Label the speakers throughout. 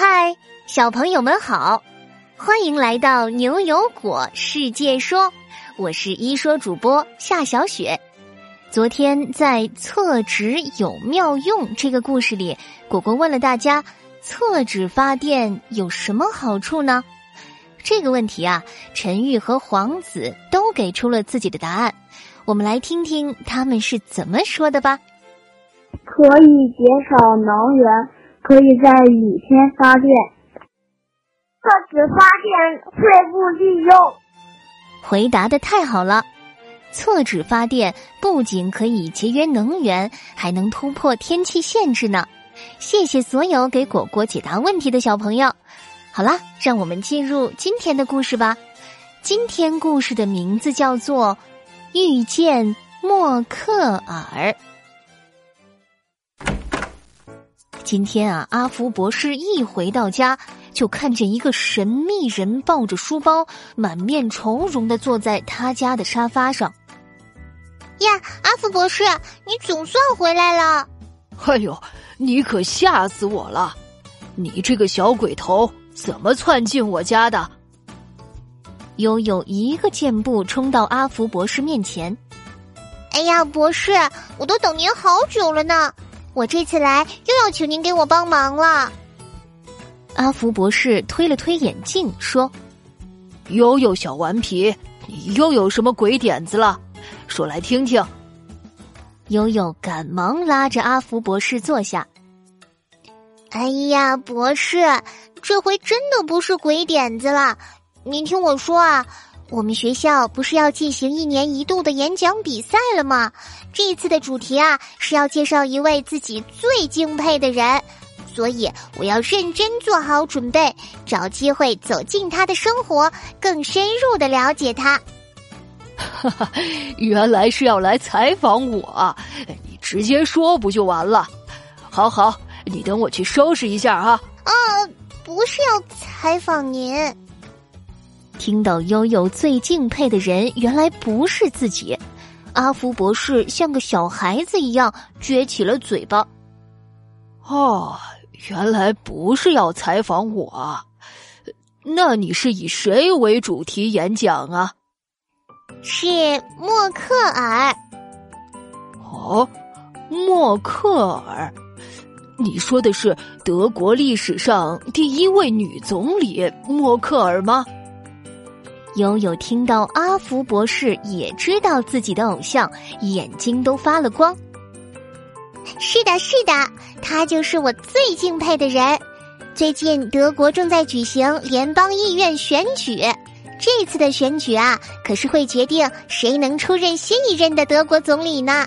Speaker 1: 嗨，小朋友们好，欢迎来到牛油果世界说，我是一说主播夏小雪。昨天在厕纸有妙用这个故事里，果果问了大家，厕纸发电有什么好处呢？这个问题啊，陈玉和黄子都给出了自己的答案，我们来听听他们是怎么说的吧。
Speaker 2: 可以减少能源，可以在雨天发电。
Speaker 3: 厕纸发电废物利用。
Speaker 1: 回答的太好了！厕纸发电不仅可以节约能源，还能突破天气限制呢。谢谢所有给果果解答问题的小朋友。好啦，让我们进入今天的故事吧。今天故事的名字叫做《遇见默克尔》。今天啊，阿福博士一回到家，就看见一个神秘人抱着书包，满面愁容的坐在他家的沙发上。
Speaker 3: 呀，阿福博士，你总算回来了！
Speaker 4: 哎呦，你可吓死我了！你这个小鬼头，怎么窜进我家的？
Speaker 1: 悠悠一个箭步冲到阿福博士面前。
Speaker 3: 哎呀，博士，我都等您好久了呢。我这次来又要请您给我帮忙了。
Speaker 1: 阿福博士推了推眼镜，说：“
Speaker 4: 悠悠小顽皮，你又有什么鬼点子了？说来听听。”
Speaker 1: 悠悠赶忙拉着阿福博士坐下。
Speaker 3: 哎呀，博士，这回真的不是鬼点子了。您听我说啊。我们学校不是要进行一年一度的演讲比赛了吗？这一次的主题啊是要介绍一位自己最敬佩的人，所以我要认真做好准备，找机会走进他的生活，更深入的了解他。
Speaker 4: 哈哈，原来是要来采访我，你直接说不就完了？好好，你等我去收拾一下哈。
Speaker 3: 啊，不是要采访您。
Speaker 1: 听到悠悠最敬佩的人原来不是自己，阿福博士像个小孩子一样撅起了嘴巴。
Speaker 4: 哦，原来不是要采访我，那你是以谁为主题演讲啊？
Speaker 3: 是默克尔。
Speaker 4: 哦，默克尔，你说的是德国历史上第一位女总理默克尔吗？
Speaker 1: 悠悠听到阿福博士也知道自己的偶像，眼睛都发了光。
Speaker 3: 是的，是的，他就是我最敬佩的人。最近德国正在举行联邦议院选举，这次的选举啊，可是会决定谁能出任新一任的德国总理呢。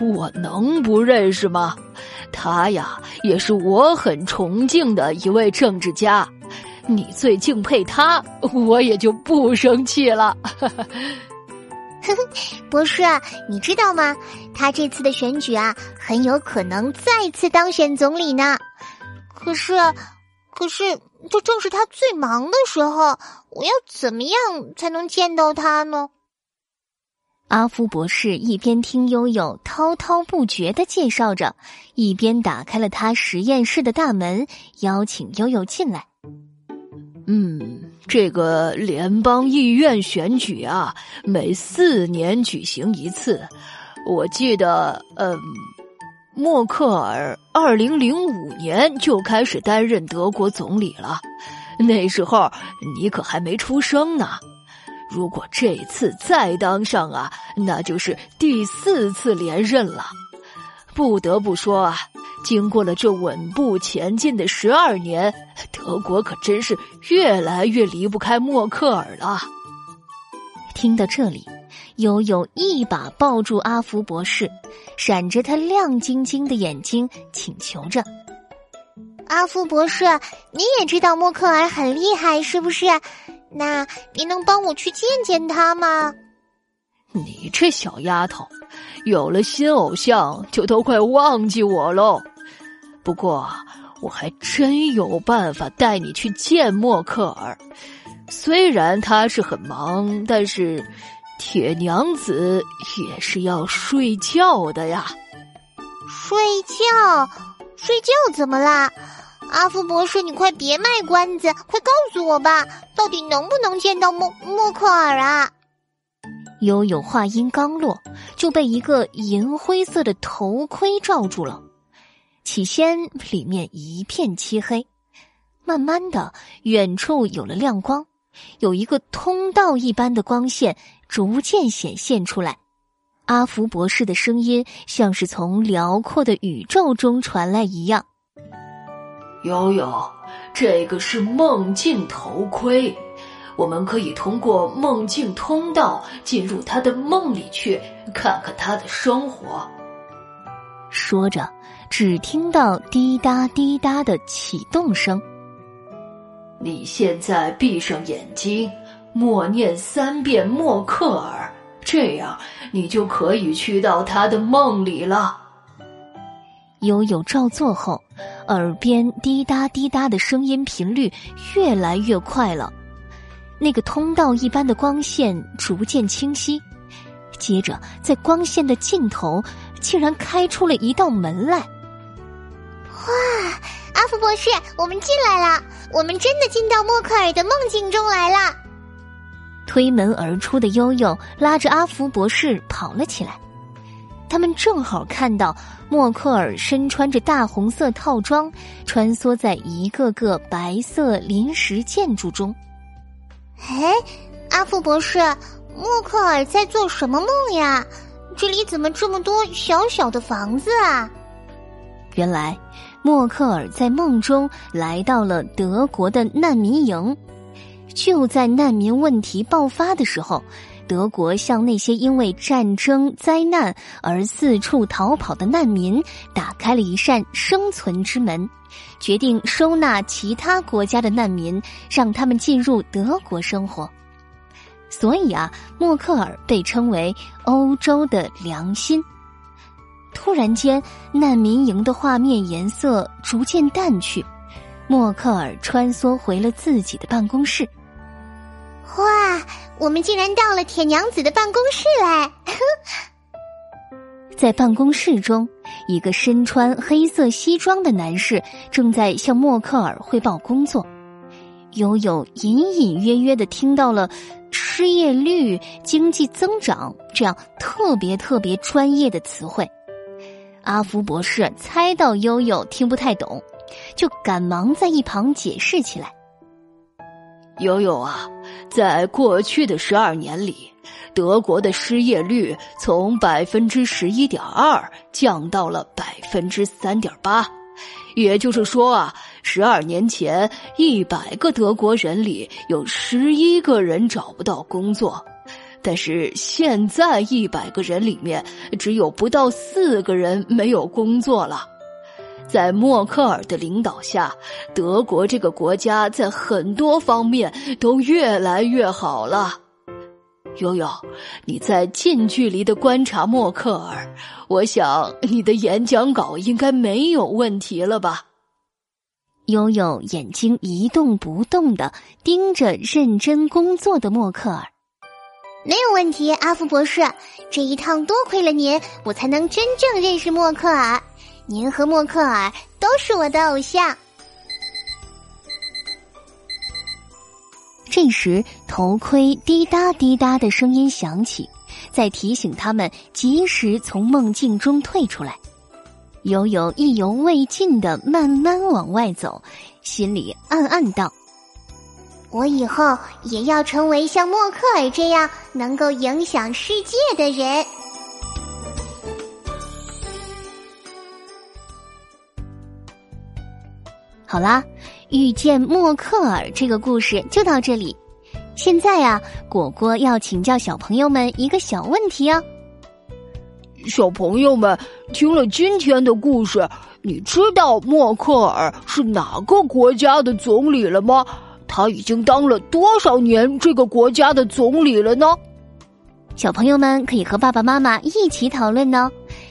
Speaker 4: 我能不认识吗？他呀，也是我很崇敬的一位政治家。你最敬佩他，我也就不生气了。
Speaker 3: 博士，你知道吗？他这次的选举啊，很有可能再次当选总理呢。可是，可是这正是他最忙的时候，我要怎么样才能见到他呢？
Speaker 1: 阿夫博士一边听悠悠滔滔不绝的介绍着，一边打开了他实验室的大门，邀请悠悠进来。
Speaker 4: 这个联邦议院选举啊，每四年举行一次。我记得，嗯，默克尔二零零五年就开始担任德国总理了，那时候你可还没出生呢。如果这次再当上啊，那就是第四次连任了。不得不说啊。经过了这稳步前进的十二年，德国可真是越来越离不开默克尔了。
Speaker 1: 听到这里，悠悠一把抱住阿福博士，闪着他亮晶晶的眼睛，请求着：“
Speaker 3: 阿福博士，你也知道默克尔很厉害，是不是？那您能帮我去见见他吗？”
Speaker 4: 你这小丫头。有了新偶像，就都快忘记我喽。不过，我还真有办法带你去见默克尔。虽然他是很忙，但是铁娘子也是要睡觉的呀。
Speaker 3: 睡觉？睡觉怎么啦？阿福博士，你快别卖关子，快告诉我吧，到底能不能见到默默克尔啊？
Speaker 1: 悠悠话音刚落，就被一个银灰色的头盔罩住了。起先里面一片漆黑，慢慢的，远处有了亮光，有一个通道一般的光线逐渐显现出来。阿福博士的声音像是从辽阔的宇宙中传来一样。
Speaker 4: 悠悠，这个是梦境头盔，我们可以通过梦境通道进入他的梦里去，看看他的生活。
Speaker 1: 说着，只听到滴答滴答的启动声。
Speaker 4: 你现在闭上眼睛，默念三遍默克尔。这样，你就可以去到他的梦里了。
Speaker 1: 悠悠照做后，耳边滴答滴答的声音频率越来越快了，那个通道一般的光线逐渐清晰，接着在光线的尽头，竟然开出了一道门来。
Speaker 3: 哇，阿福博士，我们进来了，我们真的进到默克尔的梦境中来了。
Speaker 1: 推门而出的悠悠拉着阿福博士跑了起来，他们正好看到默克尔身穿着大红色套装，穿梭在一个个白色临时建筑中。
Speaker 3: 哎，阿福博士，默克尔在做什么梦呀？这里怎么这么多小小的房子啊？
Speaker 1: 原来，默克尔在梦中来到了德国的难民营。就在难民问题爆发的时候，德国向那些因为战争灾难而四处逃跑的难民打开了一扇生存之门，决定收纳其他国家的难民，让他们进入德国生活。所以啊，默克尔被称为欧洲的良心。突然间，难民营的画面颜色逐渐淡去，默克尔穿梭回了自己的办公室。
Speaker 3: 哇，我们竟然到了铁娘子的办公室来！
Speaker 1: 在办公室中，一个身穿黑色西装的男士正在向默克尔汇报工作。悠悠隐隐约约的听到了失业率、经济增长这样特别特别专业的词汇。阿福博士猜到悠悠听不太懂，就赶忙在一旁解释起来：“
Speaker 4: 悠悠啊。”在过去的十二年里，德国的失业率从百分之十一点二降到了百分之三点八，也就是说啊，十二年前一百个德国人里有十一个人找不到工作，但是现在一百个人里面只有不到四个人没有工作了。在默克尔的领导下，德国这个国家在很多方面都越来越好了。悠悠，你在近距离的观察默克尔，我想你的演讲稿应该没有问题了吧？
Speaker 1: 悠悠眼睛一动不动的盯着认真工作的默克尔，
Speaker 3: 没有问题。阿福博士，这一趟多亏了您，我才能真正认识默克尔。您和默克尔都是我的偶像。
Speaker 1: 这时，头盔滴答滴答的声音响起，在提醒他们及时从梦境中退出来。悠悠意犹未尽的慢慢往外走，心里暗暗道：“
Speaker 3: 我以后也要成为像默克尔这样能够影响世界的人。”
Speaker 1: 好啦，遇见默克尔这个故事就到这里。现在呀，果果要请教小朋友们一个小问题哦。
Speaker 5: 小朋友们听了今天的故事，你知道默克尔是哪个国家的总理了吗？他已经当了多少年这个国家的总理了呢？
Speaker 1: 小朋友们可以和爸爸妈妈一起讨论呢。